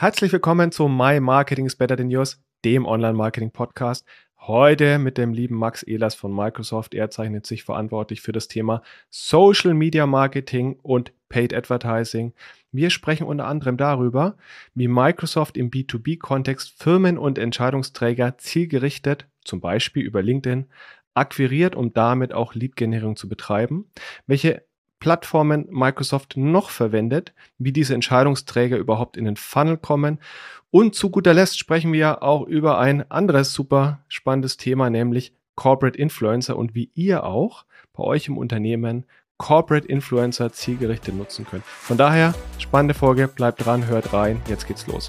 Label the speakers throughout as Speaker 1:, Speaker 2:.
Speaker 1: Herzlich willkommen zu My Marketing is Better Than Yours, dem Online-Marketing-Podcast. Heute mit dem lieben Max Ehlers von Microsoft. Er zeichnet sich verantwortlich für das Thema Social Media Marketing und Paid Advertising. Wir sprechen unter anderem darüber, wie Microsoft im B2B-Kontext Firmen und Entscheidungsträger zielgerichtet, zum Beispiel über LinkedIn, akquiriert, um damit auch Lead-Generierung zu betreiben, welche Plattformen Microsoft noch verwendet, wie diese Entscheidungsträger überhaupt in den Funnel kommen. Und zu guter Letzt sprechen wir auch über ein anderes super spannendes Thema, nämlich Corporate Influencer und wie ihr auch bei euch im Unternehmen Corporate Influencer zielgerichtet nutzen könnt. Von daher, spannende Folge, bleibt dran, hört rein, jetzt geht's los.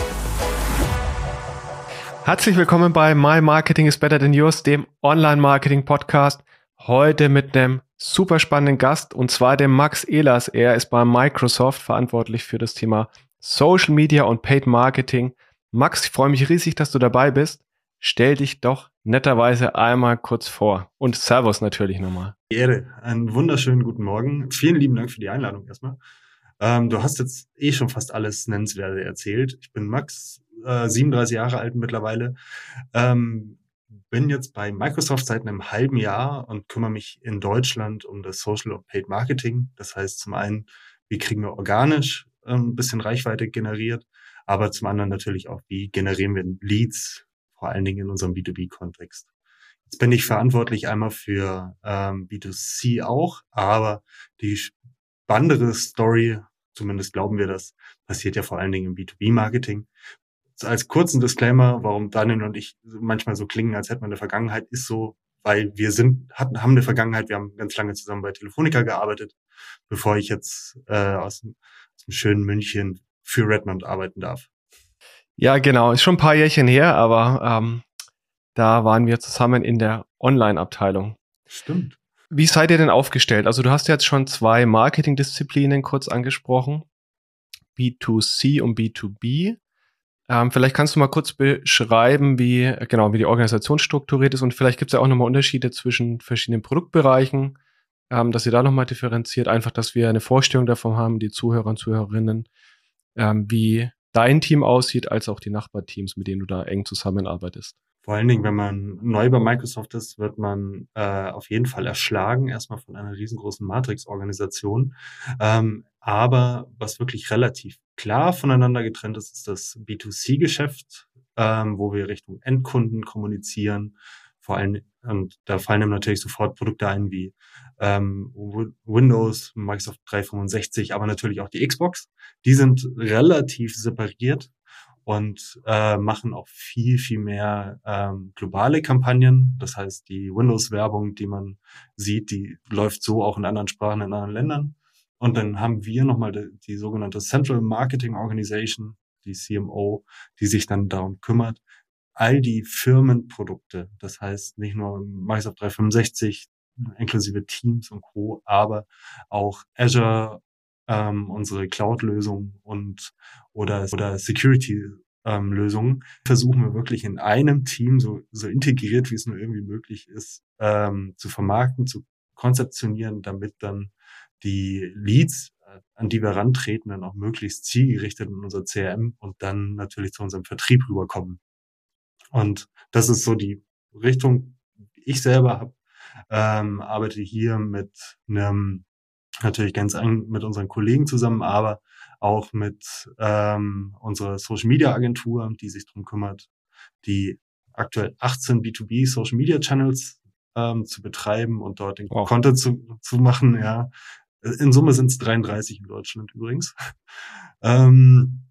Speaker 1: Herzlich willkommen bei My Marketing is Better Than Yours, dem Online-Marketing-Podcast. Heute mit einem super spannenden Gast und zwar dem Max Ehlers. Er ist bei Microsoft verantwortlich für das Thema Social Media und Paid Marketing. Max, ich freue mich riesig, dass du dabei bist. Stell dich doch netterweise einmal kurz vor und Servus natürlich nochmal.
Speaker 2: Ehre, einen wunderschönen guten Morgen. Vielen lieben Dank für die Einladung erstmal. Ähm, du hast jetzt eh schon fast alles Nennenswerte erzählt. Ich bin Max, äh, 37 Jahre alt mittlerweile. Ähm, bin jetzt bei Microsoft seit einem halben Jahr und kümmere mich in Deutschland um das Social und Paid Marketing. Das heißt zum einen, wie kriegen wir organisch äh, ein bisschen Reichweite generiert, aber zum anderen natürlich auch, wie generieren wir Leads, vor allen Dingen in unserem B2B-Kontext. Jetzt bin ich verantwortlich einmal für ähm, B2C auch, aber die spannendere Story, zumindest glauben wir das, passiert ja vor allen Dingen im B2B-Marketing als kurzen Disclaimer, warum Daniel und ich manchmal so klingen, als hätten wir eine Vergangenheit, ist so, weil wir sind, hatten, haben eine Vergangenheit, wir haben ganz lange zusammen bei Telefonica gearbeitet, bevor ich jetzt äh, aus, aus dem schönen München für Redmond arbeiten darf.
Speaker 1: Ja, genau, ist schon ein paar Jährchen her, aber ähm, da waren wir zusammen in der Online-Abteilung.
Speaker 2: Stimmt.
Speaker 1: Wie seid ihr denn aufgestellt? Also du hast jetzt schon zwei Marketing-Disziplinen kurz angesprochen, B2C und B2B. Ähm, vielleicht kannst du mal kurz beschreiben, wie genau wie die Organisation strukturiert ist und vielleicht gibt es ja auch nochmal Unterschiede zwischen verschiedenen Produktbereichen, ähm, dass ihr da nochmal differenziert, einfach, dass wir eine Vorstellung davon haben, die Zuhörer und Zuhörerinnen, ähm, wie dein Team aussieht, als auch die Nachbarteams, mit denen du da eng zusammenarbeitest.
Speaker 2: Vor allen Dingen, wenn man neu bei Microsoft ist, wird man äh, auf jeden Fall erschlagen, erstmal von einer riesengroßen Matrix-Organisation. Ähm, aber was wirklich relativ klar voneinander getrennt ist, ist das B2C-Geschäft, ähm, wo wir Richtung Endkunden kommunizieren. Vor allem, und da fallen dann natürlich sofort Produkte ein wie ähm, Windows, Microsoft 365, aber natürlich auch die Xbox. Die sind relativ separiert und äh, machen auch viel, viel mehr ähm, globale Kampagnen. Das heißt, die Windows-Werbung, die man sieht, die läuft so auch in anderen Sprachen in anderen Ländern. Und dann haben wir nochmal die, die sogenannte Central Marketing Organization, die CMO, die sich dann darum kümmert, all die Firmenprodukte, das heißt nicht nur Microsoft 365 inklusive Teams und Co., aber auch Azure, ähm, unsere Cloud-Lösung und oder, oder Security-Lösungen ähm, versuchen wir wirklich in einem Team so, so integriert, wie es nur irgendwie möglich ist, ähm, zu vermarkten, zu konzeptionieren, damit dann die Leads, äh, an die wir rantreten, dann auch möglichst zielgerichtet in unser CRM und dann natürlich zu unserem Vertrieb rüberkommen. Und das ist so die Richtung, ich selber habe, ähm, arbeite hier mit einem natürlich ganz eng mit unseren Kollegen zusammen, aber auch mit ähm, unserer Social Media Agentur, die sich darum kümmert, die aktuell 18 B2B Social Media Channels ähm, zu betreiben und dort den wow. Content zu, zu machen. Ja, in Summe sind es 33 in Deutschland übrigens. ähm,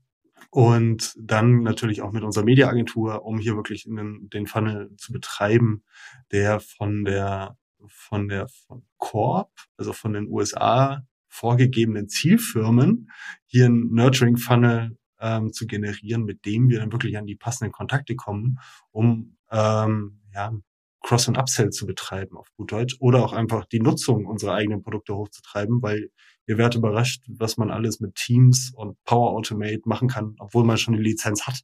Speaker 2: und dann natürlich auch mit unserer Mediaagentur, um hier wirklich den, den Funnel zu betreiben, der von der von der von Corp, also von den USA vorgegebenen Zielfirmen, hier ein Nurturing Funnel ähm, zu generieren, mit dem wir dann wirklich an die passenden Kontakte kommen, um ähm, ja, Cross- und Upsell zu betreiben auf gut Deutsch oder auch einfach die Nutzung unserer eigenen Produkte hochzutreiben, weil ihr werdet überrascht, was man alles mit Teams und Power Automate machen kann, obwohl man schon die Lizenz hat.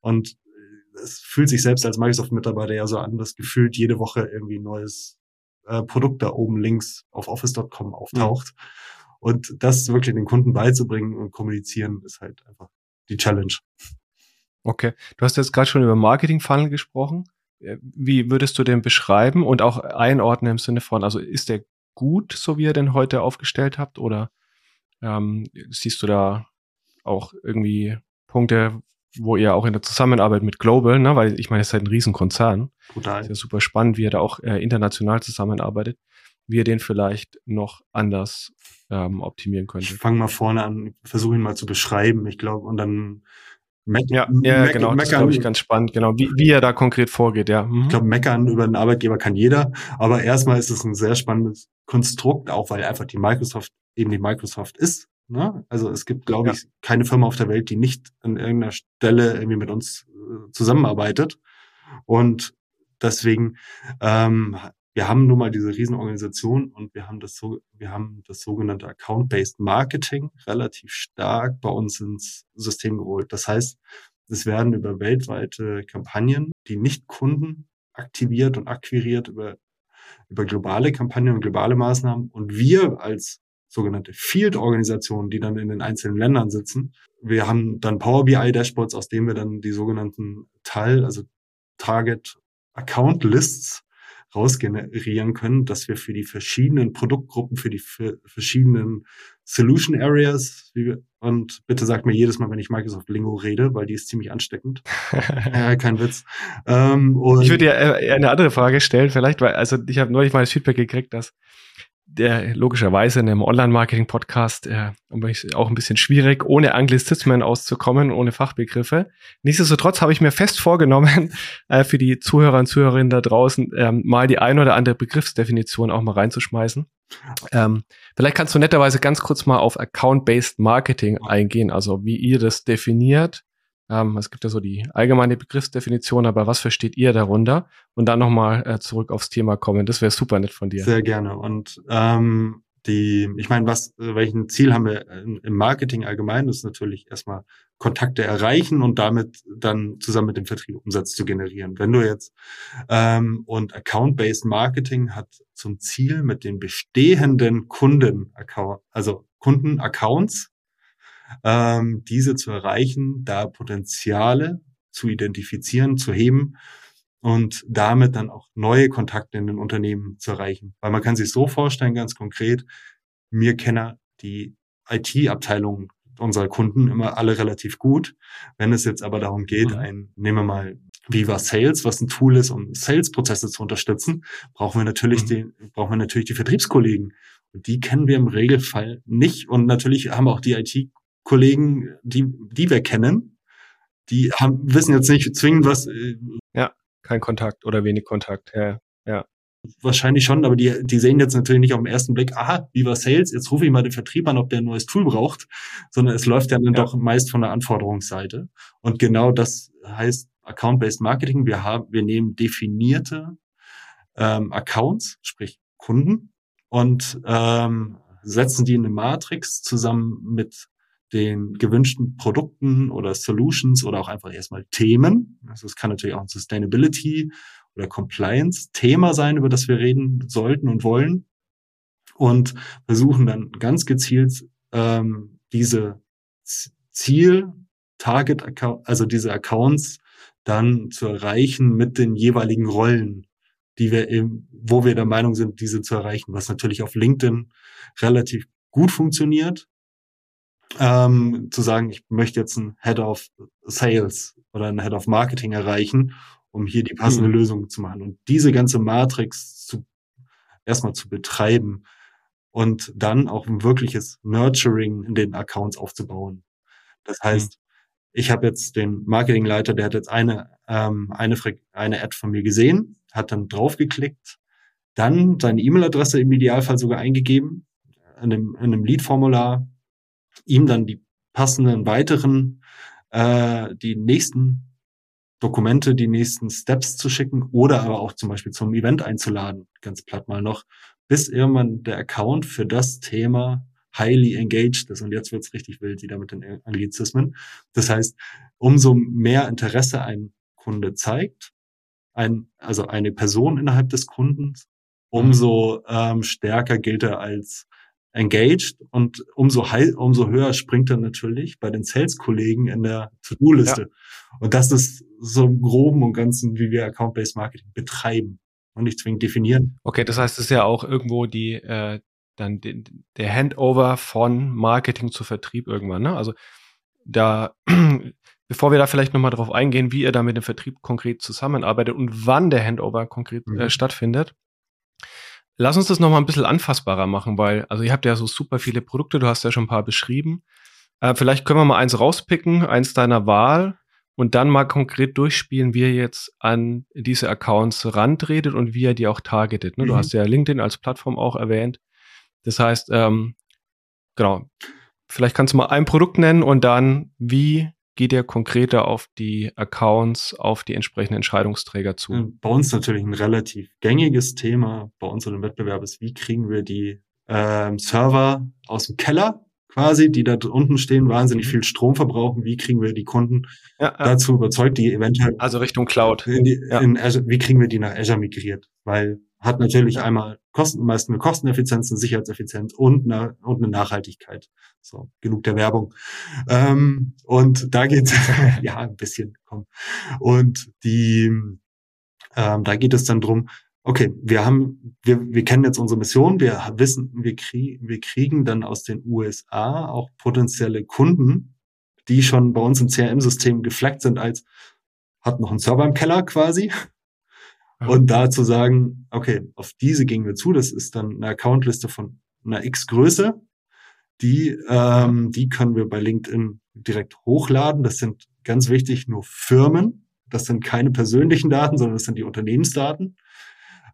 Speaker 2: Und äh, es fühlt sich selbst als Microsoft-Mitarbeiter ja so an, dass gefühlt jede Woche irgendwie ein neues äh, Produkt da oben links auf Office.com auftaucht. Mhm. Und das wirklich den Kunden beizubringen und kommunizieren, ist halt einfach die Challenge.
Speaker 1: Okay. Du hast jetzt gerade schon über Marketing-Funnel gesprochen. Äh, wie würdest du den beschreiben und auch einordnen im Sinne von, also ist der gut, so wie ihr den heute aufgestellt habt, oder ähm, siehst du da auch irgendwie Punkte, wo ihr auch in der Zusammenarbeit mit Global, ne, weil ich meine, es ist halt ein Riesenkonzern. Total. Ist ja super spannend, wie ihr da auch äh, international zusammenarbeitet, wie ihr den vielleicht noch anders ähm, optimieren könntet.
Speaker 2: Ich fange mal vorne an, versuche ihn mal zu beschreiben, ich glaube, und dann
Speaker 1: Me ja, ja Me genau, das glaube ich ganz spannend, genau, wie, wie er da konkret vorgeht, ja.
Speaker 2: Mhm. Ich glaube, meckern über einen Arbeitgeber kann jeder, aber erstmal ist es ein sehr spannendes Konstrukt, auch weil einfach die Microsoft eben die Microsoft ist. Ne? Also es gibt, glaube ja. ich, keine Firma auf der Welt, die nicht an irgendeiner Stelle irgendwie mit uns äh, zusammenarbeitet. Und deswegen ähm, wir haben nun mal diese Riesenorganisation und wir haben das so, wir haben das sogenannte Account-Based Marketing relativ stark bei uns ins System geholt. Das heißt, es werden über weltweite Kampagnen, die nicht Kunden aktiviert und akquiriert über, über globale Kampagnen und globale Maßnahmen. Und wir als sogenannte Field-Organisationen, die dann in den einzelnen Ländern sitzen, wir haben dann Power BI Dashboards, aus denen wir dann die sogenannten Teil, also Target Account Lists rausgenerieren können, dass wir für die verschiedenen Produktgruppen, für die für verschiedenen Solution Areas, und bitte sagt mir jedes Mal, wenn ich Microsoft Lingo rede, weil die ist ziemlich ansteckend. äh, kein Witz.
Speaker 1: Ähm, ich würde dir äh, eine andere Frage stellen, vielleicht, weil, also ich habe neulich mal das Feedback gekriegt, dass der logischerweise in einem Online-Marketing-Podcast äh, auch ein bisschen schwierig, ohne Anglizismen auszukommen, ohne Fachbegriffe. Nichtsdestotrotz habe ich mir fest vorgenommen, äh, für die Zuhörer und Zuhörerinnen da draußen ähm, mal die ein oder andere Begriffsdefinition auch mal reinzuschmeißen. Ähm, vielleicht kannst du netterweise ganz kurz mal auf Account-Based Marketing eingehen, also wie ihr das definiert, ähm, es gibt ja so die allgemeine Begriffsdefinition, aber was versteht ihr darunter? Und dann nochmal äh, zurück aufs Thema kommen. Das wäre super nett von dir.
Speaker 2: Sehr gerne. Und ähm, die, ich meine, was, welchen Ziel haben wir im Marketing allgemein? Das ist natürlich erstmal Kontakte erreichen und damit dann zusammen mit dem Vertrieb Umsatz zu generieren. Wenn du jetzt ähm, und Account-Based Marketing hat zum Ziel, mit den bestehenden Kunden, also Kunden-Accounts ähm, diese zu erreichen, da Potenziale zu identifizieren, zu heben und damit dann auch neue Kontakte in den Unternehmen zu erreichen. Weil man kann sich so vorstellen, ganz konkret, mir kennen die IT-Abteilung unserer Kunden immer alle relativ gut. Wenn es jetzt aber darum geht, mhm. ein, nehmen wir mal Viva Sales, was ein Tool ist, um Sales-Prozesse zu unterstützen, brauchen wir natürlich mhm. den, brauchen wir natürlich die Vertriebskollegen. Und die kennen wir im Regelfall nicht. Und natürlich haben auch die IT Kollegen, die, die wir kennen, die haben, wissen jetzt nicht zwingend, was. Äh,
Speaker 1: ja, kein Kontakt oder wenig Kontakt, ja. ja.
Speaker 2: Wahrscheinlich schon, aber die, die sehen jetzt natürlich nicht auf den ersten Blick, aha, Viva Sales, jetzt rufe ich mal den Vertrieb an, ob der ein neues Tool braucht, sondern es läuft ja dann ja. doch meist von der Anforderungsseite. Und genau das heißt Account-Based Marketing. Wir haben, wir nehmen definierte ähm, Accounts, sprich Kunden, und ähm, setzen die in eine Matrix zusammen mit den gewünschten Produkten oder Solutions oder auch einfach erstmal Themen. Also es kann natürlich auch ein Sustainability oder Compliance Thema sein, über das wir reden sollten und wollen. Und versuchen dann ganz gezielt ähm, diese Ziel, Target Account, also diese Accounts dann zu erreichen mit den jeweiligen Rollen, die wir eben, wo wir der Meinung sind, diese zu erreichen, was natürlich auf LinkedIn relativ gut funktioniert, ähm, zu sagen, ich möchte jetzt einen Head of Sales oder einen Head of Marketing erreichen, um hier die passende mhm. Lösung zu machen. Und diese ganze Matrix zu, erstmal zu betreiben und dann auch ein wirkliches Nurturing in den Accounts aufzubauen. Das heißt, mhm. ich habe jetzt den Marketingleiter, der hat jetzt eine, ähm, eine, eine Ad von mir gesehen, hat dann draufgeklickt, dann seine E-Mail-Adresse im Idealfall sogar eingegeben, in einem, in einem Lead-Formular, ihm dann die passenden weiteren, äh, die nächsten Dokumente, die nächsten Steps zu schicken oder aber auch zum Beispiel zum Event einzuladen, ganz platt mal noch, bis irgendwann der Account für das Thema highly engaged ist. Und jetzt wird's richtig wild wieder mit den Anglizismen. Das heißt, umso mehr Interesse ein Kunde zeigt, ein, also eine Person innerhalb des Kundens, umso ähm, stärker gilt er als engaged und umso, high, umso höher springt er natürlich bei den Sales-Kollegen in der To-Do-Liste. Ja. Und das ist so im Groben und Ganzen, wie wir Account-Based Marketing betreiben und nicht zwingend definieren.
Speaker 1: Okay, das heißt, es ist ja auch irgendwo die, äh, dann die, der Handover von Marketing zu Vertrieb irgendwann. Ne? Also da, bevor wir da vielleicht nochmal drauf eingehen, wie ihr da mit dem Vertrieb konkret zusammenarbeitet und wann der Handover konkret äh, mhm. stattfindet, Lass uns das nochmal ein bisschen anfassbarer machen, weil, also ihr habt ja so super viele Produkte, du hast ja schon ein paar beschrieben. Äh, vielleicht können wir mal eins rauspicken, eins deiner Wahl und dann mal konkret durchspielen, wie ihr jetzt an diese Accounts rantretet und wie ihr die auch targetet. Ne? Mhm. Du hast ja LinkedIn als Plattform auch erwähnt. Das heißt, ähm, genau, vielleicht kannst du mal ein Produkt nennen und dann, wie geht ihr konkreter auf die Accounts, auf die entsprechenden Entscheidungsträger zu?
Speaker 2: Bei uns natürlich ein relativ gängiges Thema bei unserem Wettbewerb ist, wie kriegen wir die ähm, Server aus dem Keller quasi, die da unten stehen, wahnsinnig mhm. viel Strom verbrauchen. Wie kriegen wir die Kunden ja, ja. dazu überzeugt, die eventuell
Speaker 1: also Richtung Cloud.
Speaker 2: In die, ja. in Azure, wie kriegen wir die nach Azure migriert? Weil hat natürlich einmal Kosten, meist eine Kosteneffizienz, eine Sicherheitseffizienz und eine, und eine Nachhaltigkeit. So, genug der Werbung. Ähm, und da geht ja ein bisschen, komm. Und die, ähm, da geht es dann drum. okay, wir haben, wir, wir kennen jetzt unsere Mission, wir wissen, wir, krieg, wir kriegen dann aus den USA auch potenzielle Kunden, die schon bei uns im CRM-System geflaggt sind als hat noch einen Server im Keller quasi und da zu sagen, okay, auf diese gehen wir zu, das ist dann eine Accountliste von einer X Größe, die, ähm, die können wir bei LinkedIn direkt hochladen. Das sind ganz wichtig nur Firmen. Das sind keine persönlichen Daten, sondern das sind die Unternehmensdaten.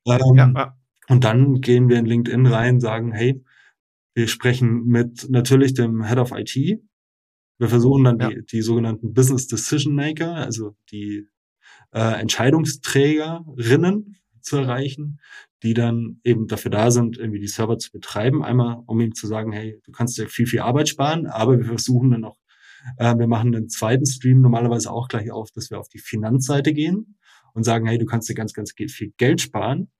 Speaker 2: Ähm, ja. Und dann gehen wir in LinkedIn rein, sagen, hey, wir sprechen mit natürlich dem Head of IT. Wir versuchen dann ja. die, die sogenannten Business Decision Maker, also die äh, Entscheidungsträgerinnen zu erreichen, die dann eben dafür da sind, irgendwie die Server zu betreiben. Einmal, um ihm zu sagen, hey, du kannst dir viel, viel Arbeit sparen, aber wir versuchen dann auch, äh, wir machen einen zweiten Stream normalerweise auch gleich auf, dass wir auf die Finanzseite gehen und sagen, hey, du kannst dir ganz, ganz viel Geld sparen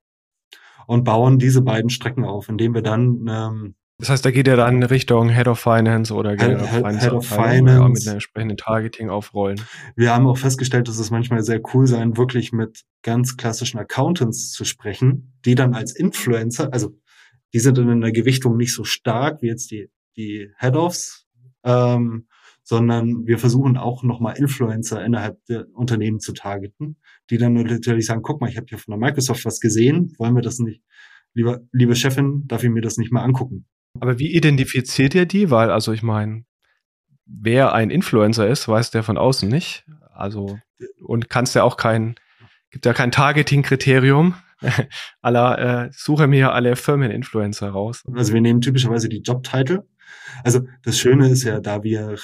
Speaker 2: und bauen diese beiden Strecken auf, indem wir dann ähm,
Speaker 1: das heißt, da geht er dann in Richtung Head of Finance oder Head,
Speaker 2: Head, Head of Finance
Speaker 1: mit einem entsprechenden Targeting aufrollen.
Speaker 2: Wir haben auch festgestellt, dass es manchmal sehr cool sein, wirklich mit ganz klassischen Accountants zu sprechen, die dann als Influencer, also die sind in der Gewichtung nicht so stark wie jetzt die, die Head-Offs, ähm, sondern wir versuchen auch nochmal Influencer innerhalb der Unternehmen zu targeten, die dann natürlich sagen, guck mal, ich habe hier von der Microsoft was gesehen, wollen wir das nicht, lieber, liebe Chefin, darf ich mir das nicht mal angucken?
Speaker 1: Aber wie identifiziert ihr die? Weil, also ich meine, wer ein Influencer ist, weiß der von außen nicht. Also, und kannst ja auch kein, gibt ja kein Targeting-Kriterium. aller, äh, suche mir alle Firmen-Influencer raus.
Speaker 2: Also wir nehmen typischerweise die Jobtitel. Also das Schöne ist ja, da wir,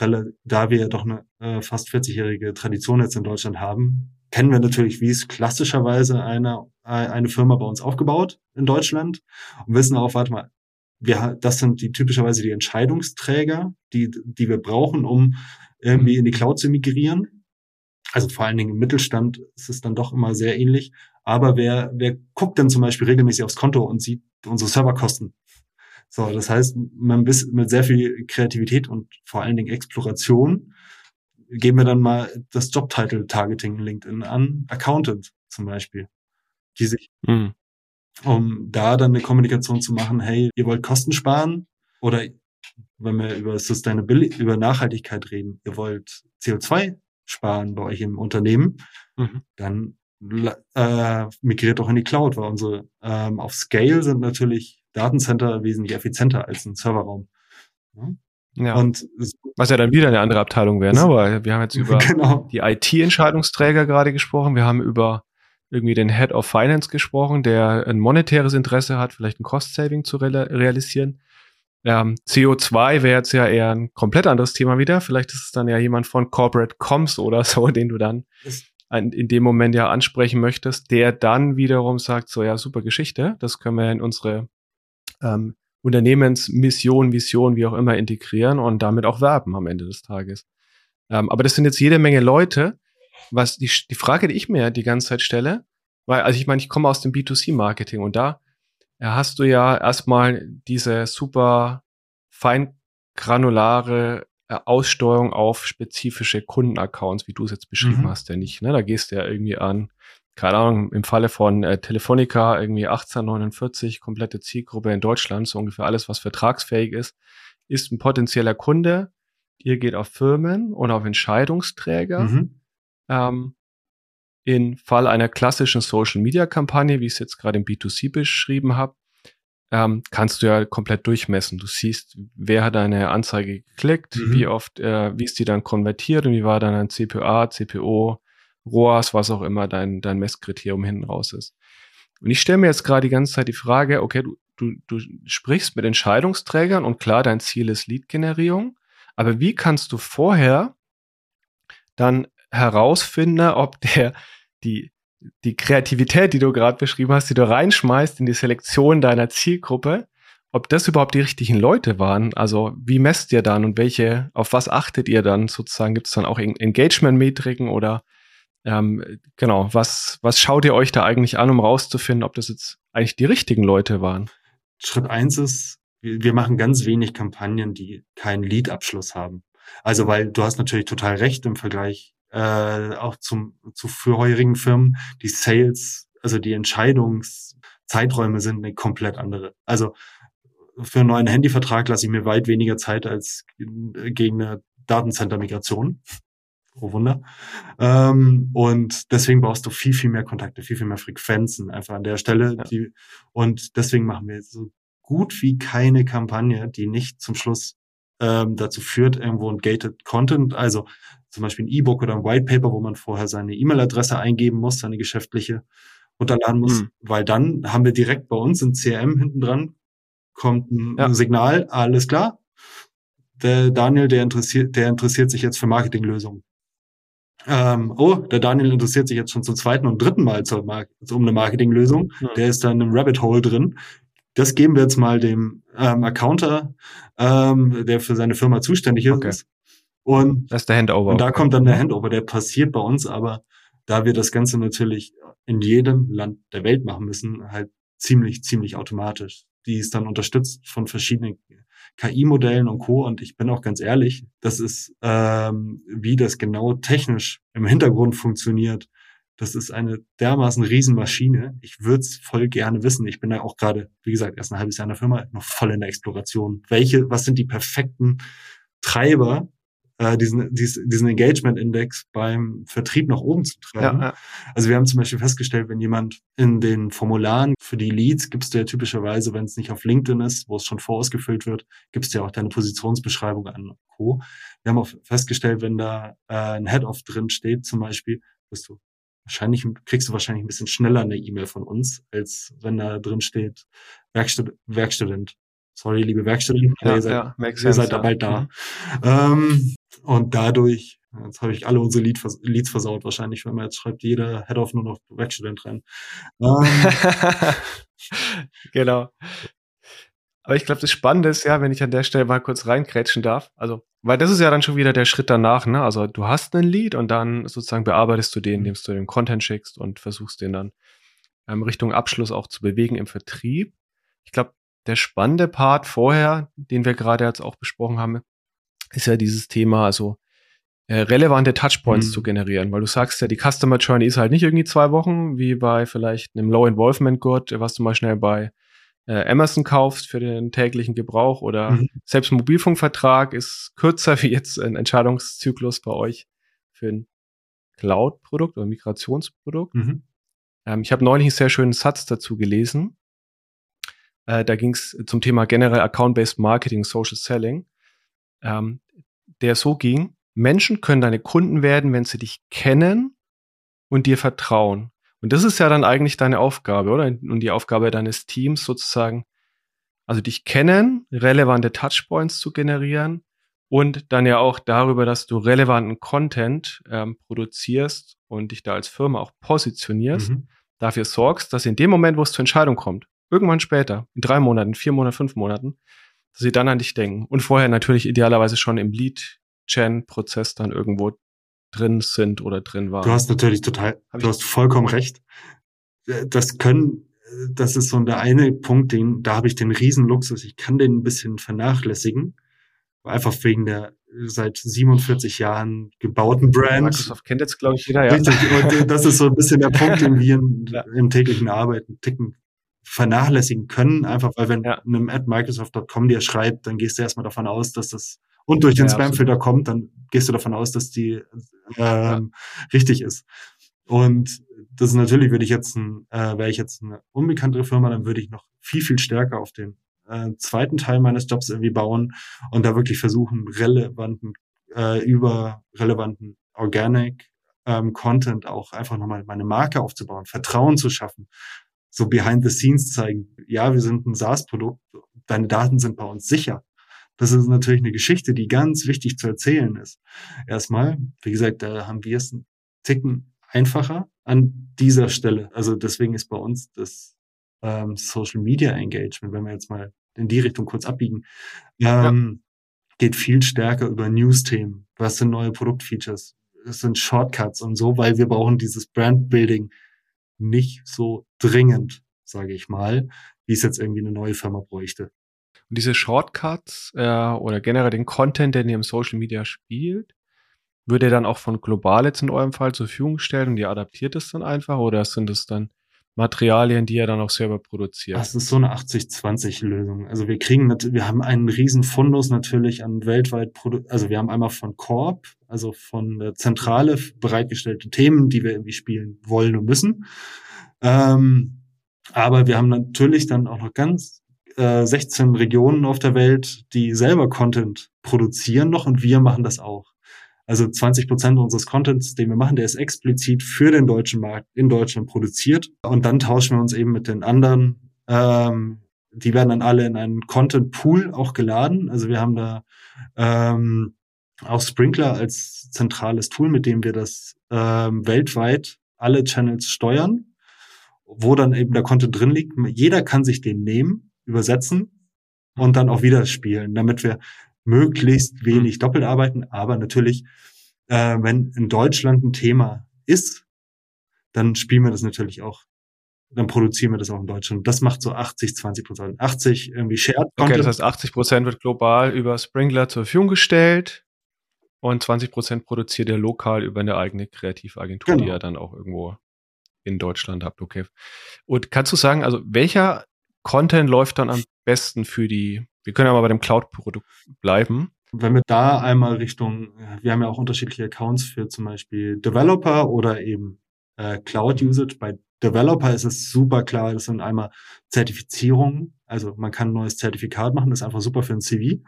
Speaker 2: da wir doch eine äh, fast 40-jährige Tradition jetzt in Deutschland haben, kennen wir natürlich, wie es klassischerweise eine, äh, eine Firma bei uns aufgebaut in Deutschland und wissen auch, warte mal, wir, das sind die typischerweise die Entscheidungsträger, die, die wir brauchen, um irgendwie in die Cloud zu migrieren. Also vor allen Dingen im Mittelstand ist es dann doch immer sehr ähnlich. Aber wer, wer guckt denn zum Beispiel regelmäßig aufs Konto und sieht unsere Serverkosten? So, das heißt, man bis mit sehr viel Kreativität und vor allen Dingen Exploration geben wir dann mal das Jobtitle Targeting LinkedIn an, Accountant zum Beispiel, die sich mhm um da dann eine Kommunikation zu machen, hey, ihr wollt Kosten sparen oder wenn wir über Sustainability, über Nachhaltigkeit reden, ihr wollt CO2 sparen bei euch im Unternehmen, mhm. dann äh, migriert doch in die Cloud, weil unsere ähm, auf Scale sind natürlich Datencenter wesentlich effizienter als ein Serverraum.
Speaker 1: Ja? Ja. Und was ja dann wieder eine andere Abteilung wäre, ne? Weil wir haben jetzt über genau. die IT-Entscheidungsträger gerade gesprochen, wir haben über irgendwie den Head of Finance gesprochen, der ein monetäres Interesse hat, vielleicht ein Cost-Saving zu realisieren. Ähm, CO2 wäre jetzt ja eher ein komplett anderes Thema wieder. Vielleicht ist es dann ja jemand von Corporate Comms oder so, den du dann in dem Moment ja ansprechen möchtest, der dann wiederum sagt, so ja, super Geschichte, das können wir in unsere ähm, Unternehmensmission, Vision, wie auch immer integrieren und damit auch werben am Ende des Tages. Ähm, aber das sind jetzt jede Menge Leute. Was die, die Frage, die ich mir die ganze Zeit stelle, weil, also ich meine, ich komme aus dem B2C-Marketing und da hast du ja erstmal diese super fein granulare äh, Aussteuerung auf spezifische Kundenaccounts, wie du es jetzt beschrieben mhm. hast, ja nicht. Ne? Da gehst du ja irgendwie an, keine Ahnung, im Falle von äh, Telefonica irgendwie 1849, komplette Zielgruppe in Deutschland, so ungefähr alles, was vertragsfähig ist, ist ein potenzieller Kunde. Ihr geht auf Firmen und auf Entscheidungsträger. Mhm. Ähm, in Fall einer klassischen Social-Media-Kampagne, wie ich es jetzt gerade im B2C beschrieben habe, ähm, kannst du ja komplett durchmessen. Du siehst, wer hat deine Anzeige geklickt, mhm. wie oft, äh, wie ist die dann konvertiert und wie war dann ein CPA, CPO, ROAS, was auch immer dein, dein Messkriterium hinten raus ist. Und ich stelle mir jetzt gerade die ganze Zeit die Frage, okay, du, du, du sprichst mit Entscheidungsträgern und klar, dein Ziel ist Lead-Generierung, aber wie kannst du vorher dann herausfinden, ob der, die, die Kreativität, die du gerade beschrieben hast, die du reinschmeißt in die Selektion deiner Zielgruppe, ob das überhaupt die richtigen Leute waren. Also wie messt ihr dann und welche, auf was achtet ihr dann sozusagen? Gibt es dann auch Engagement-Metriken oder ähm, genau, was, was schaut ihr euch da eigentlich an, um rauszufinden, ob das jetzt eigentlich die richtigen Leute waren?
Speaker 2: Schritt eins ist, wir machen ganz wenig Kampagnen, die keinen Lead-Abschluss haben. Also, weil du hast natürlich total recht im Vergleich äh, auch zum, zu vorherigen Firmen, die Sales, also die Entscheidungszeiträume sind eine komplett andere. Also für einen neuen Handyvertrag lasse ich mir weit weniger Zeit als gegen eine Datencenter-Migration. Oh Wunder. Ähm, und deswegen brauchst du viel, viel mehr Kontakte, viel, viel mehr Frequenzen einfach an der Stelle. Ja. Die, und deswegen machen wir so gut wie keine Kampagne, die nicht zum Schluss ähm, dazu führt, irgendwo ein gated Content, also zum Beispiel ein E-Book oder ein White Paper, wo man vorher seine E-Mail-Adresse eingeben muss, seine geschäftliche runterladen muss, mhm. weil dann haben wir direkt bei uns ein CRM hinten dran, kommt ein ja. Signal, alles klar. Der Daniel, der interessiert, der interessiert sich jetzt für Marketinglösungen. Ähm, oh, der Daniel interessiert sich jetzt schon zum zweiten und dritten Mal zur Mar um eine Marketinglösung. Mhm. Der ist dann im Rabbit Hole drin. Das geben wir jetzt mal dem ähm, Accounter, ähm, der für seine Firma zuständig ist. Okay. Und,
Speaker 1: das ist der Handover.
Speaker 2: Und da kommt dann der Handover, der passiert bei uns, aber da wir das Ganze natürlich in jedem Land der Welt machen müssen, halt ziemlich, ziemlich automatisch. Die ist dann unterstützt von verschiedenen KI-Modellen und Co. Und ich bin auch ganz ehrlich, das ist, ähm, wie das genau technisch im Hintergrund funktioniert. Das ist eine dermaßen Riesenmaschine. Ich würde es voll gerne wissen. Ich bin da auch gerade, wie gesagt, erst ein halbes Jahr in der Firma, noch voll in der Exploration. Welche, was sind die perfekten Treiber, äh, diesen, diesen Engagement-Index beim Vertrieb nach oben zu treiben. Ja, ja. Also wir haben zum Beispiel festgestellt, wenn jemand in den Formularen für die Leads gibst du ja typischerweise, wenn es nicht auf LinkedIn ist, wo es schon vorausgefüllt wird, gibst du ja auch deine Positionsbeschreibung an Co. Wir haben auch festgestellt, wenn da äh, ein Head-Off drin steht, zum Beispiel, dass du wahrscheinlich kriegst du wahrscheinlich ein bisschen schneller eine E-Mail von uns, als wenn da drin steht Werkstudent. Werkstudent. Sorry, liebe Werkstudenten, ja, ihr seid, ja, ihr seid da bald da. Mhm. Ähm, und dadurch, jetzt habe ich alle unsere Lead, Leads versaut wahrscheinlich, wenn man jetzt schreibt, jeder Head of nur noch Werkstudent rein.
Speaker 1: Ähm. genau. Aber ich glaube, das Spannende ist ja, wenn ich an der Stelle mal kurz reinkrätschen darf. Also, weil das ist ja dann schon wieder der Schritt danach, ne? Also, du hast einen Lead und dann sozusagen bearbeitest du den, mhm. indem du den Content schickst und versuchst den dann ähm, Richtung Abschluss auch zu bewegen im Vertrieb. Ich glaube, der spannende Part vorher, den wir gerade jetzt auch besprochen haben, ist ja dieses Thema, also äh, relevante Touchpoints mhm. zu generieren, weil du sagst ja, die Customer Journey ist halt nicht irgendwie zwei Wochen, wie bei vielleicht einem Low Involvement Gurt, was du mal schnell bei äh, Amazon kaufst für den täglichen Gebrauch oder mhm. selbst ein Mobilfunkvertrag ist kürzer wie jetzt ein Entscheidungszyklus bei euch für ein Cloud-Produkt oder Migrationsprodukt. Mhm. Ähm, ich habe neulich einen sehr schönen Satz dazu gelesen. Äh, da ging es zum Thema generell Account-Based Marketing, Social Selling ähm, der so ging, Menschen können deine Kunden werden, wenn sie dich kennen und dir vertrauen. Und das ist ja dann eigentlich deine Aufgabe, oder? Und die Aufgabe deines Teams sozusagen, also dich kennen, relevante Touchpoints zu generieren und dann ja auch darüber, dass du relevanten Content ähm, produzierst und dich da als Firma auch positionierst, mhm. dafür sorgst, dass in dem Moment, wo es zur Entscheidung kommt, irgendwann später, in drei Monaten, vier Monaten, fünf Monaten, dass sie dann an dich denken und vorher natürlich idealerweise schon im Lead-Gen-Prozess dann irgendwo drin sind oder drin waren.
Speaker 2: Du hast natürlich total, Hab du hast vollkommen recht. Äh, das können, äh, das ist so der eine Punkt, den, da habe ich den Riesenluxus, ich kann den ein bisschen vernachlässigen. Einfach wegen der seit 47 Jahren gebauten Brand.
Speaker 1: Microsoft kennt jetzt, glaube ich, jeder, ja.
Speaker 2: Richtig. Und das ist so ein bisschen der Punkt, den wir in, ja. im täglichen Arbeiten ticken vernachlässigen können, einfach weil wenn ja. einem at Microsoft.com dir schreibt, dann gehst du erstmal davon aus, dass das und durch den ja, Spamfilter kommt, dann gehst du davon aus, dass die ähm, ja. richtig ist. Und das ist natürlich, würde ich jetzt, ein, äh, wäre ich jetzt eine unbekanntere Firma, dann würde ich noch viel, viel stärker auf den äh, zweiten Teil meines Jobs irgendwie bauen und da wirklich versuchen, relevanten, äh, über relevanten Organic ähm, Content auch einfach nochmal meine Marke aufzubauen, Vertrauen zu schaffen, so behind the scenes zeigen. Ja, wir sind ein SaaS-Produkt, deine Daten sind bei uns sicher. Das ist natürlich eine Geschichte, die ganz wichtig zu erzählen ist. Erstmal, wie gesagt, da haben wir es einen Ticken einfacher an dieser Stelle. Also deswegen ist bei uns das ähm, Social Media Engagement, wenn wir jetzt mal in die Richtung kurz abbiegen, ähm, ja. geht viel stärker über News-Themen. Was sind neue Produktfeatures? Es sind Shortcuts und so, weil wir brauchen dieses Brand-Building nicht so dringend, sage ich mal, wie es jetzt irgendwie eine neue Firma bräuchte.
Speaker 1: Und diese Shortcuts äh, oder generell den Content, den ihr im Social Media spielt, wird er dann auch von Global jetzt in eurem Fall zur Verfügung gestellt und ihr adaptiert es dann einfach oder sind es dann Materialien, die ihr dann auch selber produziert?
Speaker 2: Das ist so eine 80-20-Lösung. Also wir kriegen, wir haben einen riesen Fundus natürlich an weltweit, Produ also wir haben einmal von Corp, also von der Zentrale bereitgestellte Themen, die wir irgendwie spielen wollen und müssen. Ähm, aber wir haben natürlich dann auch noch ganz äh, 16 Regionen auf der Welt, die selber Content produzieren noch und wir machen das auch. Also 20 Prozent unseres Contents, den wir machen, der ist explizit für den deutschen Markt in Deutschland produziert. Und dann tauschen wir uns eben mit den anderen. Ähm, die werden dann alle in einen Content Pool auch geladen. Also wir haben da ähm, auch Sprinkler als zentrales Tool, mit dem wir das ähm, weltweit alle Channels steuern, wo dann eben der Content drin liegt. Jeder kann sich den nehmen übersetzen und dann auch wieder spielen, damit wir möglichst wenig doppelt arbeiten. Aber natürlich, äh, wenn in Deutschland ein Thema ist, dann spielen wir das natürlich auch. Dann produzieren wir das auch in Deutschland. Das macht so 80, 20 Prozent. 80 irgendwie Shared
Speaker 1: Content. Okay, das heißt 80 Prozent wird global über Sprinkler zur Verfügung gestellt und 20 Prozent produziert ihr lokal über eine eigene Kreativagentur, genau. die ihr dann auch irgendwo in Deutschland habt. Okay. Und kannst du sagen, also welcher Content läuft dann am besten für die, wir können mal bei dem Cloud-Produkt bleiben.
Speaker 2: Wenn wir da einmal Richtung, wir haben ja auch unterschiedliche Accounts für zum Beispiel Developer oder eben äh, Cloud Usage. Bei Developer ist es super klar, das sind einmal Zertifizierungen, also man kann ein neues Zertifikat machen, das ist einfach super für ein CV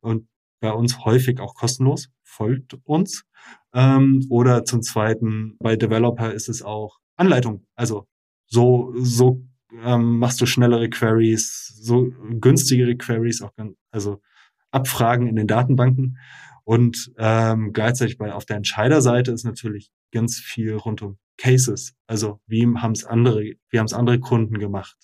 Speaker 2: und bei uns häufig auch kostenlos, folgt uns. Ähm, oder zum Zweiten, bei Developer ist es auch Anleitung, also so, so ähm, machst du schnellere Queries, so günstigere Queries, auch ganz, also Abfragen in den Datenbanken. Und ähm, gleichzeitig bei auf der Entscheiderseite ist natürlich ganz viel rund um Cases. Also wie haben es andere, wie haben es andere Kunden gemacht?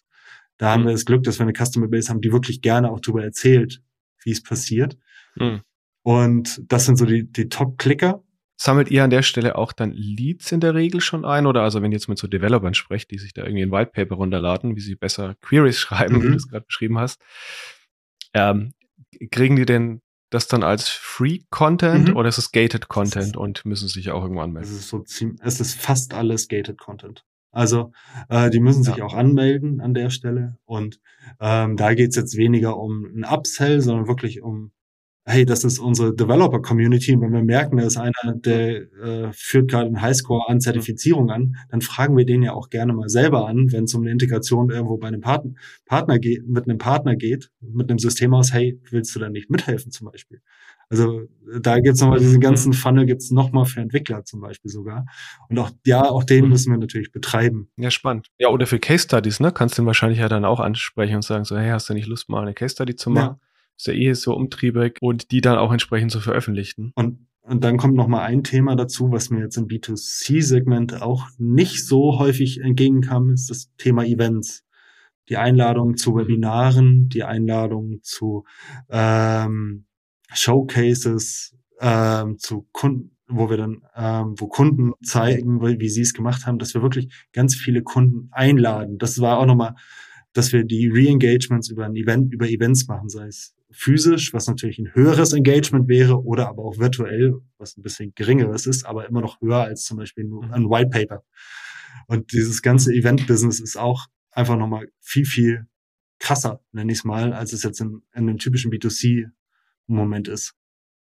Speaker 2: Da mhm. haben wir das Glück, dass wir eine Customer Base haben, die wirklich gerne auch darüber erzählt, wie es passiert. Mhm. Und das sind so die, die Top-Clicker.
Speaker 1: Sammelt ihr an der Stelle auch dann Leads in der Regel schon ein? Oder also wenn ihr jetzt mit so Developern sprecht, die sich da irgendwie ein White Paper runterladen, wie sie besser Queries schreiben, mhm. wie du es gerade beschrieben hast, ähm, kriegen die denn das dann als Free Content mhm. oder ist es Gated Content ist, und müssen sich auch irgendwo anmelden?
Speaker 2: Es ist, so ziemlich, es ist fast alles Gated Content. Also äh, die müssen sich ja. auch anmelden an der Stelle. Und ähm, da geht es jetzt weniger um ein Upsell, sondern wirklich um hey, das ist unsere Developer-Community und wenn wir merken, da ist einer, der äh, führt gerade einen Highscore an Zertifizierung an, dann fragen wir den ja auch gerne mal selber an, wenn es um eine Integration irgendwo bei einem Partner, Partner geht, mit einem Partner geht, mit einem System aus, hey, willst du da nicht mithelfen zum Beispiel? Also da gibt's nochmal diesen
Speaker 1: Mhm.
Speaker 2: ganzen Funnel gibt's nochmal für Entwickler zum Beispiel sogar. Und auch ja, auch den
Speaker 1: Mhm.
Speaker 2: müssen wir natürlich betreiben.
Speaker 1: Ja, spannend. Ja, oder für Case Studies, ne? Kannst du ihn wahrscheinlich ja dann auch ansprechen und sagen so, hey, hast du nicht Lust, mal eine Case Study zu
Speaker 2: Ja.
Speaker 1: Ist ja eh so umtriebig und die dann auch entsprechend zu veröffentlichen.
Speaker 2: Und, und dann kommt noch mal ein Thema dazu, was mir jetzt im B2C-Segment auch nicht so häufig entgegenkam, ist das Thema Events. Die Einladung zu Webinaren, die Einladung zu ähm, Showcases, ähm, zu Kunden, wo wir dann, ähm, wo Kunden zeigen, wie, wie sie es gemacht haben, dass wir wirklich ganz viele Kunden einladen. Das war auch nochmal, dass wir die Re-Engagements über ein Event, über Events machen, sei es physisch, was natürlich ein höheres Engagement wäre, oder aber auch virtuell, was ein bisschen geringeres ist, aber immer noch höher als zum Beispiel nur
Speaker 1: Mhm.
Speaker 2: ein White Paper. Und dieses ganze Event-Business ist auch einfach nochmal viel, viel krasser, nenne ich es mal, als es jetzt in, in einem typischen B2C-Moment ist.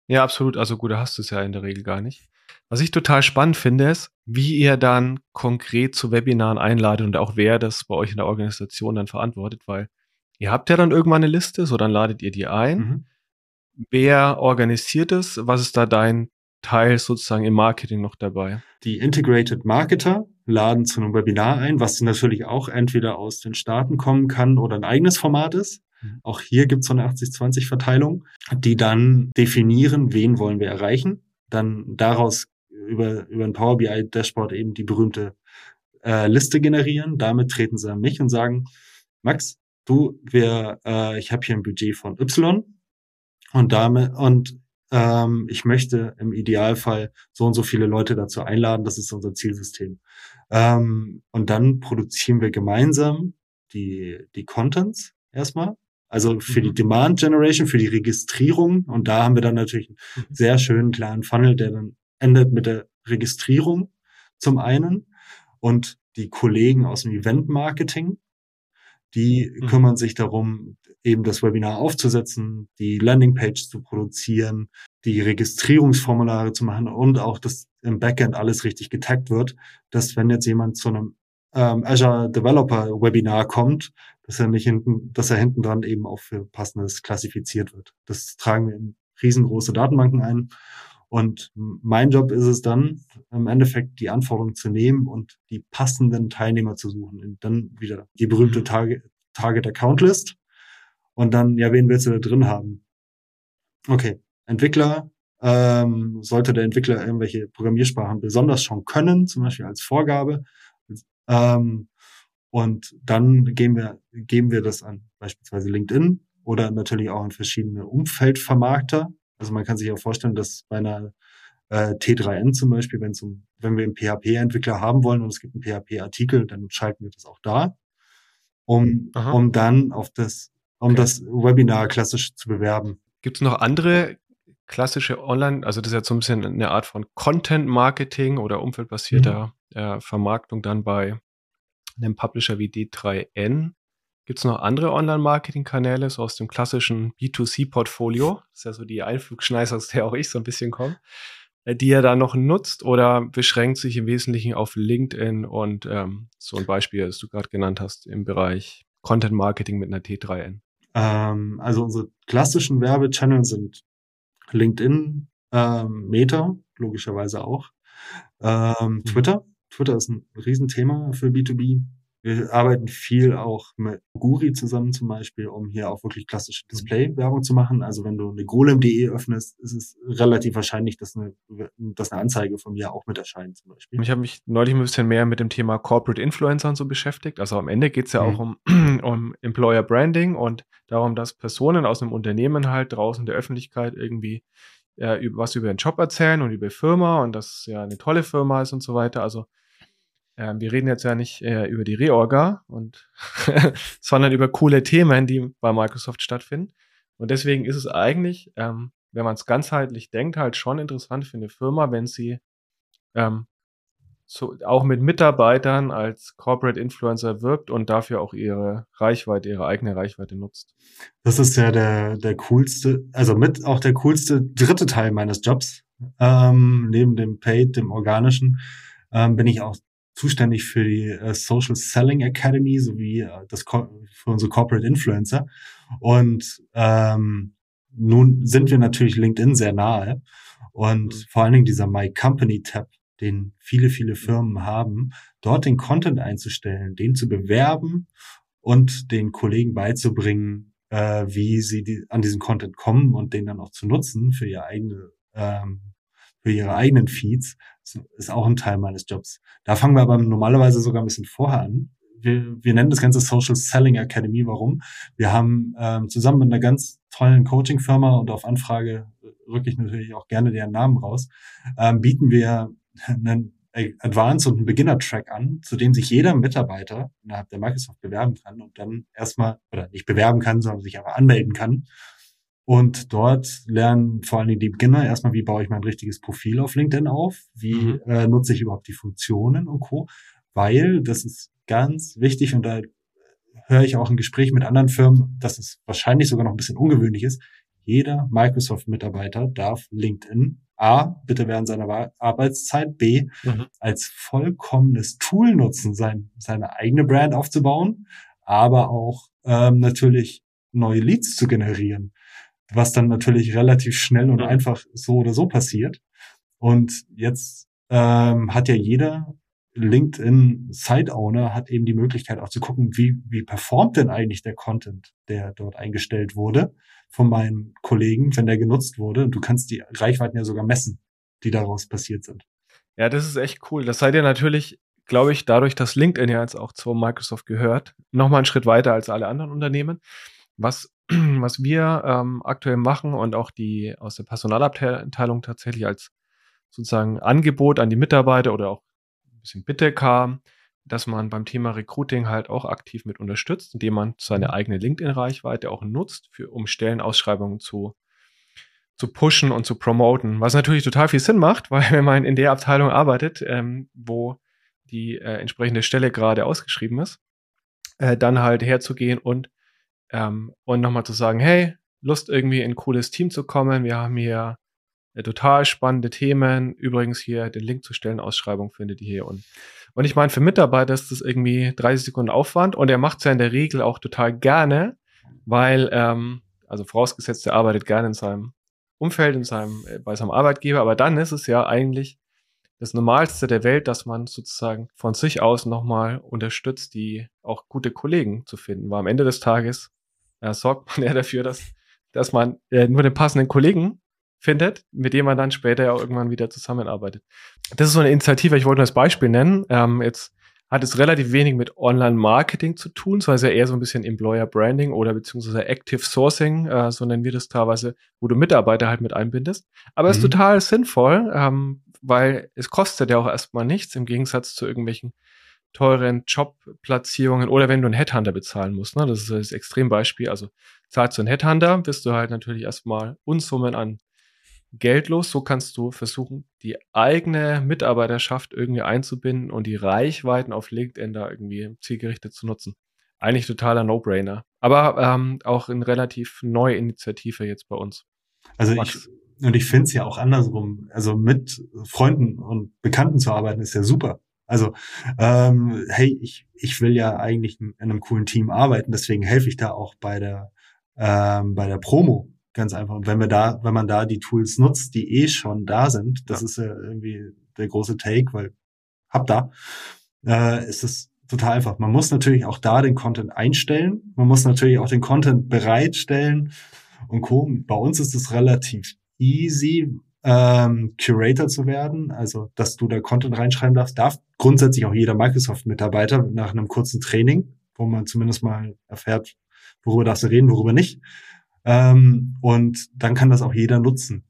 Speaker 1: Ja, absolut. Also gut, da hast du es ja in der Regel gar nicht. Was ich total spannend finde, ist, wie ihr dann konkret zu Webinaren einladet und auch wer das bei euch in der Organisation dann verantwortet, weil ihr habt ja dann irgendwann eine Liste, so dann ladet ihr die ein.
Speaker 2: Mhm.
Speaker 1: Wer organisiert es? Was ist da dein Teil sozusagen im Marketing noch dabei?
Speaker 2: Die Integrated Marketer laden zu einem Webinar ein, was natürlich auch entweder aus den Staaten kommen kann oder ein eigenes Format ist.
Speaker 1: Mhm.
Speaker 2: Auch hier gibt es so eine 80-20-Verteilung, die dann definieren, wen wollen wir erreichen. Dann daraus über, über ein Power BI Dashboard eben die berühmte äh, Liste generieren. Damit treten sie an mich und sagen, Max, du, wir, äh, ich habe hier ein Budget von Y und damit und ähm, ich möchte im Idealfall so und so viele Leute dazu einladen. Das ist unser Zielsystem. Ähm, und dann produzieren wir gemeinsam die, die Contents erstmal. Also für die
Speaker 1: Mhm.
Speaker 2: Demand Generation, für die Registrierung. Und da haben wir dann natürlich einen
Speaker 1: Mhm.
Speaker 2: sehr schönen klaren Funnel, der dann endet mit der Registrierung zum einen. Und die Kollegen aus dem Event Marketing, die
Speaker 1: Mhm.
Speaker 2: kümmern sich darum, eben das Webinar aufzusetzen, die Landingpage zu produzieren, die Registrierungsformulare zu machen und auch, dass im Backend alles richtig getaggt wird, dass wenn jetzt jemand zu einem ähm, Azure Developer Webinar kommt, dass er nicht hinten, dass er hinten dran eben auch für passendes klassifiziert wird. Das tragen wir in riesengroße Datenbanken ein. Und mein Job ist es dann, im Endeffekt die Anforderungen zu nehmen und die passenden Teilnehmer zu suchen. Und dann wieder die berühmte
Speaker 1: Mhm.
Speaker 2: Target, Target Account List. Und dann, ja, wen willst du da drin haben? Okay, Entwickler, ähm, sollte der Entwickler irgendwelche Programmiersprachen besonders schon können, zum Beispiel als Vorgabe. Ähm, und dann geben wir, geben wir das an beispielsweise LinkedIn oder natürlich auch an verschiedene Umfeldvermarkter. Also man kann sich auch vorstellen, dass bei einer äh, T3N zum Beispiel, wenn um, wenn wir einen PHP-Entwickler haben wollen und es gibt einen PHP-Artikel, dann schalten wir das auch da, um,
Speaker 1: Aha.
Speaker 2: um dann auf das, um
Speaker 1: Okay.
Speaker 2: das Webinar klassisch zu bewerben.
Speaker 1: Gibt es noch andere klassische Online, also das ist jetzt so ein bisschen eine Art von Content-Marketing oder umfeldbasierter äh, Vermarktung dann bei einem Publisher wie D3N. Gibt es noch andere Online-Marketing-Kanäle, so aus dem klassischen B2C-Portfolio? Das ist ja so die Einflugschneise, aus der auch ich so ein bisschen komme, äh, die ihr da noch nutzt oder beschränkt sich im Wesentlichen auf LinkedIn und ähm, so ein Beispiel, das du gerade genannt hast, im Bereich Content-Marketing mit einer T3N?
Speaker 2: Ähm, also unsere klassischen Werbechannel sind LinkedIn, ähm, Meta, logischerweise auch, ähm,
Speaker 1: Mhm.
Speaker 2: Twitter. Twitter ist ein Riesenthema für B2B. Wir arbeiten viel auch mit Guri zusammen zum Beispiel, um hier auch wirklich klassische Display-Werbung zu machen. Also wenn du eine golem.de öffnest, ist es relativ wahrscheinlich, dass eine, dass eine Anzeige von mir auch mit erscheint zum Beispiel.
Speaker 1: Ich habe mich neulich ein bisschen mehr mit dem Thema Corporate Influencer und so beschäftigt. Also am Ende geht es ja
Speaker 2: Mhm.
Speaker 1: auch um, um Employer Branding und darum, dass Personen aus einem Unternehmen halt draußen der Öffentlichkeit irgendwie äh, was über den Job erzählen und über Firma und dass ja eine tolle Firma ist und so weiter. Also ähm, wir reden jetzt ja nicht äh, über die Reorga und sondern über coole Themen, die bei Microsoft stattfinden. Und deswegen ist es eigentlich, ähm, wenn man es ganzheitlich denkt, halt schon interessant für eine Firma, wenn sie ähm, so auch mit Mitarbeitern als Corporate Influencer wirbt und dafür auch ihre Reichweite, ihre eigene Reichweite nutzt.
Speaker 2: Das ist ja der, der coolste, also mit auch der coolste dritte Teil meines Jobs. Ähm, neben dem Paid, dem organischen, ähm, bin ich auch zuständig für die äh, Social Selling Academy sowie äh, das Co für unsere Corporate Influencer. Und ähm, nun sind wir natürlich LinkedIn sehr nahe und mhm. vor allen Dingen dieser My Company Tab, den viele, viele Firmen haben, dort den Content einzustellen, den zu bewerben und den Kollegen beizubringen, äh, wie sie die, an diesen Content kommen und den dann auch zu nutzen für ihr eigene, ähm, für ihre eigenen Feeds, ist auch ein Teil meines Jobs. Da fangen wir aber normalerweise sogar ein bisschen vorher an. Wir, wir nennen das Ganze Social Selling Academy. Warum? Wir haben ähm, zusammen mit einer ganz tollen Coaching-Firma und auf Anfrage rücke ich natürlich auch gerne deren Namen raus, ähm, bieten wir einen Advanced und einen Beginner-Track an, zu dem sich jeder Mitarbeiter innerhalb der Microsoft bewerben kann und dann erstmal, oder nicht bewerben kann, sondern sich aber anmelden kann. Und dort lernen vor allen Dingen die Beginner erstmal, wie baue ich mein richtiges Profil auf LinkedIn auf, wie mhm. äh, nutze ich überhaupt die Funktionen und Co. Weil das ist ganz wichtig und da höre ich auch im Gespräch mit anderen Firmen, dass es wahrscheinlich sogar noch ein bisschen ungewöhnlich ist. Jeder Microsoft-Mitarbeiter darf LinkedIn A, bitte während seiner Arbeitszeit, B, mhm. als vollkommenes Tool nutzen, sein, seine eigene Brand aufzubauen, aber auch ähm, natürlich neue Leads zu generieren, was dann natürlich relativ schnell und einfach so oder so passiert. Und jetzt ähm, hat ja jeder LinkedIn Site Owner hat eben die Möglichkeit auch zu gucken, wie, wie performt denn eigentlich der Content, der dort eingestellt wurde von meinen Kollegen, wenn der genutzt wurde. Und du kannst die Reichweiten ja sogar messen, die daraus passiert sind.
Speaker 1: Ja, das ist echt cool. Das seid ihr natürlich, glaube ich, dadurch, dass LinkedIn ja jetzt auch zu Microsoft gehört, nochmal einen Schritt weiter als alle anderen Unternehmen. Was, was wir ähm, aktuell machen und auch die aus der Personalabteilung tatsächlich als sozusagen Angebot an die Mitarbeiter oder auch ein bisschen Bitte kam, dass man beim Thema Recruiting halt auch aktiv mit unterstützt, indem man seine eigene LinkedIn-Reichweite auch nutzt, für, um Stellenausschreibungen zu, zu pushen und zu promoten. Was natürlich total viel Sinn macht, weil wenn man in der Abteilung arbeitet, ähm, wo die äh, entsprechende Stelle gerade ausgeschrieben ist, äh, dann halt herzugehen und, ähm, und nochmal zu sagen, hey, Lust irgendwie in ein cooles Team zu kommen. Wir haben hier äh, total spannende Themen. Übrigens hier den Link zur Stellenausschreibung findet ihr hier unten. Und ich meine, für Mitarbeiter ist das irgendwie 30 Sekunden Aufwand und er macht es ja in der Regel auch total gerne, weil, ähm, also vorausgesetzt, er arbeitet gerne in seinem Umfeld, in seinem, äh, bei seinem Arbeitgeber, aber dann ist es ja eigentlich das Normalste der Welt, dass man sozusagen von sich aus nochmal unterstützt, die auch gute Kollegen zu finden. Weil am Ende des Tages äh, sorgt man ja dafür, dass, dass man äh, nur den passenden Kollegen findet, mit dem man dann später ja auch irgendwann wieder zusammenarbeitet. Das ist so eine Initiative, ich wollte nur das Beispiel nennen. Ähm, jetzt hat es relativ wenig mit Online-Marketing zu tun, sondern ist ja eher so ein bisschen Employer-Branding oder beziehungsweise Active Sourcing, äh, so nennen wir das teilweise, wo du Mitarbeiter halt mit einbindest. Aber es mhm. ist total sinnvoll, ähm, weil es kostet ja auch erstmal nichts, im Gegensatz zu irgendwelchen teuren Jobplatzierungen oder wenn du einen Headhunter bezahlen musst. Ne? Das ist das Extrembeispiel. Also zahlst du einen Headhunter, bist du halt natürlich erstmal Unsummen an geldlos. So kannst du versuchen, die eigene Mitarbeiterschaft irgendwie einzubinden und die Reichweiten auf LinkedIn da irgendwie zielgerichtet zu nutzen. Eigentlich totaler No-Brainer. Aber ähm, auch eine relativ neue Initiative jetzt bei uns.
Speaker 2: Also Max. ich, und ich finde es ja auch andersrum. Also mit Freunden und Bekannten zu arbeiten ist ja super. Also, ähm, hey, ich, ich will ja eigentlich in einem coolen Team arbeiten, deswegen helfe ich da auch bei der, ähm, bei der Promo Ganz einfach. Und wenn wir da, wenn man da die Tools nutzt, die eh schon da sind, das ja. ist ja irgendwie der große Take, weil hab da, äh, ist es total einfach. Man muss natürlich auch da den Content einstellen. Man muss natürlich auch den Content bereitstellen und Co. Bei uns ist es relativ easy, ähm, Curator zu werden, also dass du da Content reinschreiben darfst, darf grundsätzlich auch jeder Microsoft-Mitarbeiter nach einem kurzen Training, wo man zumindest mal erfährt, worüber darfst du reden, worüber nicht. Ähm, und dann kann das auch jeder nutzen.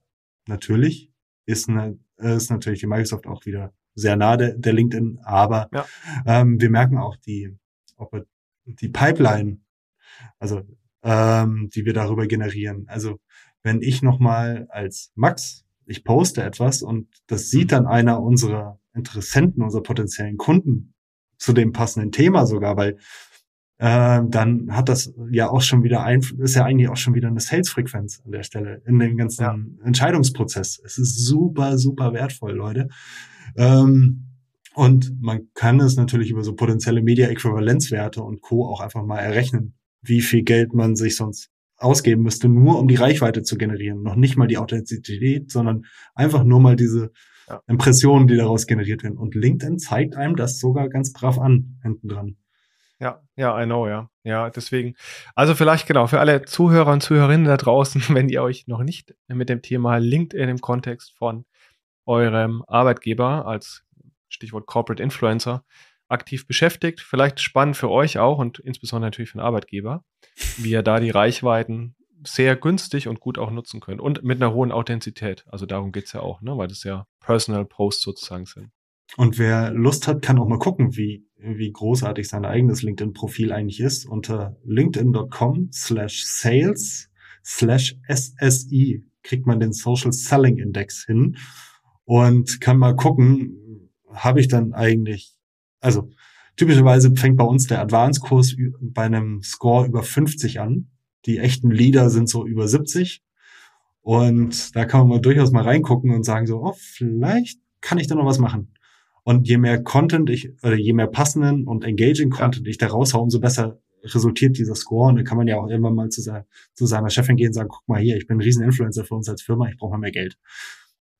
Speaker 2: Natürlich ist, eine, ist natürlich die Microsoft auch wieder sehr nah der, der LinkedIn, aber ja. ähm, wir merken auch die, ob die Pipeline, also ähm, die wir darüber generieren. Also wenn ich nochmal als Max, ich poste etwas und das sieht dann einer unserer Interessenten, unserer potenziellen Kunden zu dem passenden Thema sogar, weil äh, dann hat das ja auch schon wieder ein, ist ja eigentlich auch schon wieder eine Sales-Frequenz an der Stelle in dem ganzen ja. Entscheidungsprozess. Es ist super, super wertvoll, Leute. Ähm, und man kann es natürlich über so potenzielle Media-Äquivalenzwerte und Co. auch einfach mal errechnen, wie viel Geld man sich sonst ausgeben müsste, nur um die Reichweite zu generieren. Noch nicht mal die Authentizität, sondern einfach nur mal diese ja. Impressionen, die daraus generiert werden. Und LinkedIn zeigt einem das sogar ganz brav an, hinten dran.
Speaker 1: Ja, ja, I know, ja. Ja, deswegen. Also vielleicht genau für alle Zuhörer und Zuhörerinnen da draußen, wenn ihr euch noch nicht mit dem Thema LinkedIn im Kontext von eurem Arbeitgeber als Stichwort Corporate Influencer aktiv beschäftigt. Vielleicht spannend für euch auch und insbesondere natürlich für den Arbeitgeber, wie ihr da die Reichweiten sehr günstig und gut auch nutzen könnt und mit einer hohen Authentizität. Also darum geht's ja auch, ne? weil das ja Personal Posts sozusagen sind.
Speaker 2: Und wer Lust hat, kann auch mal gucken, wie, wie großartig sein eigenes LinkedIn-Profil eigentlich ist. Unter linkedin.com slash sales slash SSI kriegt man den Social Selling Index hin und kann mal gucken, habe ich dann eigentlich, also typischerweise fängt bei uns der Advanced-Kurs bei einem Score über 50 an. Die echten Leader sind so über 70. Und da kann man mal durchaus mal reingucken und sagen so, oh, vielleicht kann ich da noch was machen. Und je mehr Content ich, oder je mehr passenden und engaging Content ja. ich da raushau, umso besser resultiert dieser Score. Und dann kann man ja auch irgendwann mal zu, seiner, zu seiner Chefin gehen und sagen, guck mal hier, ich bin ein Rieseninfluencer für uns als Firma, ich brauche mal mehr Geld.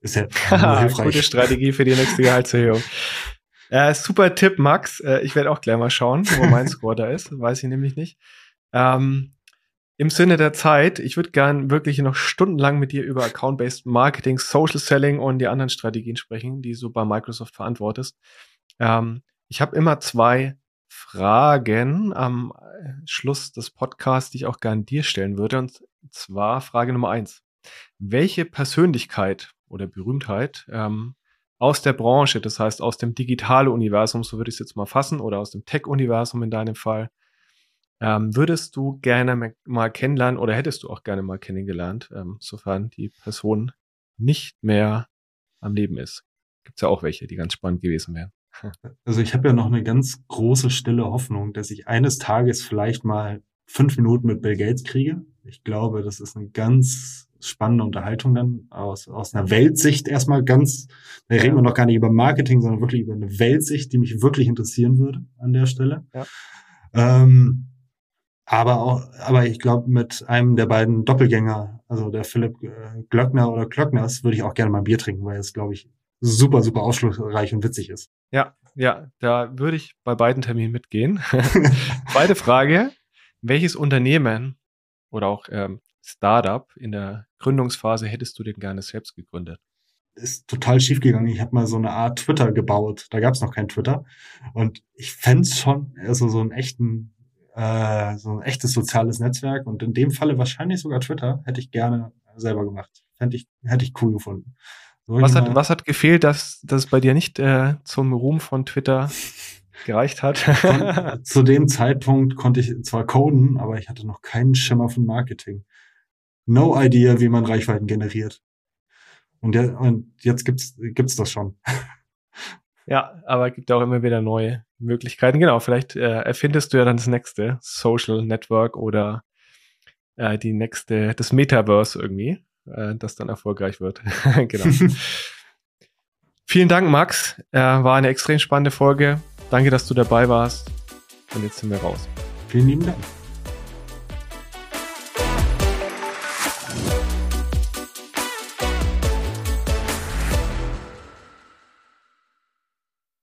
Speaker 1: Ist ja hilfreich. Gute Strategie für die nächste Gehaltserhöhung. Äh, super Tipp, Max. Äh, ich werde auch gleich mal schauen, wo mein Score da ist. Weiß ich nämlich nicht. Ähm, Im Sinne der Zeit, ich würde gern wirklich noch stundenlang mit dir über Account-Based Marketing, Social Selling und die anderen Strategien sprechen, die du bei Microsoft verantwortest. Ähm, ich habe immer zwei Fragen am Schluss des Podcasts, die ich auch gern dir stellen würde. Und zwar Frage Nummer eins. Welche Persönlichkeit oder Berühmtheit ähm, aus der Branche, das heißt aus dem digitale Universum, so würde ich es jetzt mal fassen, oder aus dem Tech-Universum in deinem Fall, ähm, würdest du gerne mal kennenlernen oder hättest du auch gerne mal kennengelernt, ähm, sofern die Person nicht mehr am Leben ist? Gibt es ja auch welche, die ganz spannend gewesen wären.
Speaker 2: Also ich habe ja noch eine ganz große stille Hoffnung, dass ich eines Tages vielleicht mal fünf Minuten mit Bill Gates kriege. Ich glaube, das ist eine ganz spannende Unterhaltung dann aus, aus einer Weltsicht erstmal ganz, da reden wir noch gar nicht über Marketing, sondern wirklich über eine Weltsicht, die mich wirklich interessieren würde an der Stelle. Ja. Ähm, aber auch, aber ich glaube, mit einem der beiden Doppelgänger, also der Philipp äh, Glöckner oder Klöckners, würde ich auch gerne mal ein Bier trinken, weil es, glaube ich, super, super ausschlussreich und witzig ist.
Speaker 1: Ja, ja, da würde ich bei beiden Terminen mitgehen. Zweite Frage. Welches Unternehmen oder auch ähm, Startup in der Gründungsphase hättest du den gerne selbst gegründet?
Speaker 2: Ist total schief gegangen. Ich habe mal so eine Art Twitter gebaut. Da gab es noch kein Twitter. Und ich fände schon, also so einen echten, äh, so ein echtes soziales Netzwerk. Und in dem Falle wahrscheinlich sogar Twitter hätte ich gerne selber gemacht. Fände ich, hätte ich cool gefunden.
Speaker 1: was hat, was hat gefehlt, dass das bei dir nicht äh, zum Ruhm von Twitter gereicht hat?
Speaker 2: zu dem Zeitpunkt konnte ich zwar coden, aber ich hatte noch keinen Schimmer von Marketing no idea, wie man Reichweiten generiert. Und, der, und jetzt gibt's, gibt's das schon.
Speaker 1: Ja, aber es gibt auch immer wieder neue Möglichkeiten. Genau, vielleicht äh, erfindest du ja dann das nächste Social Network oder äh, die nächste, das Metaverse irgendwie, äh, das dann erfolgreich wird. genau. Vielen Dank, Max. Äh, war eine extrem spannende Folge. Danke, dass du dabei warst. Und jetzt sind wir raus.
Speaker 2: Vielen lieben Dank.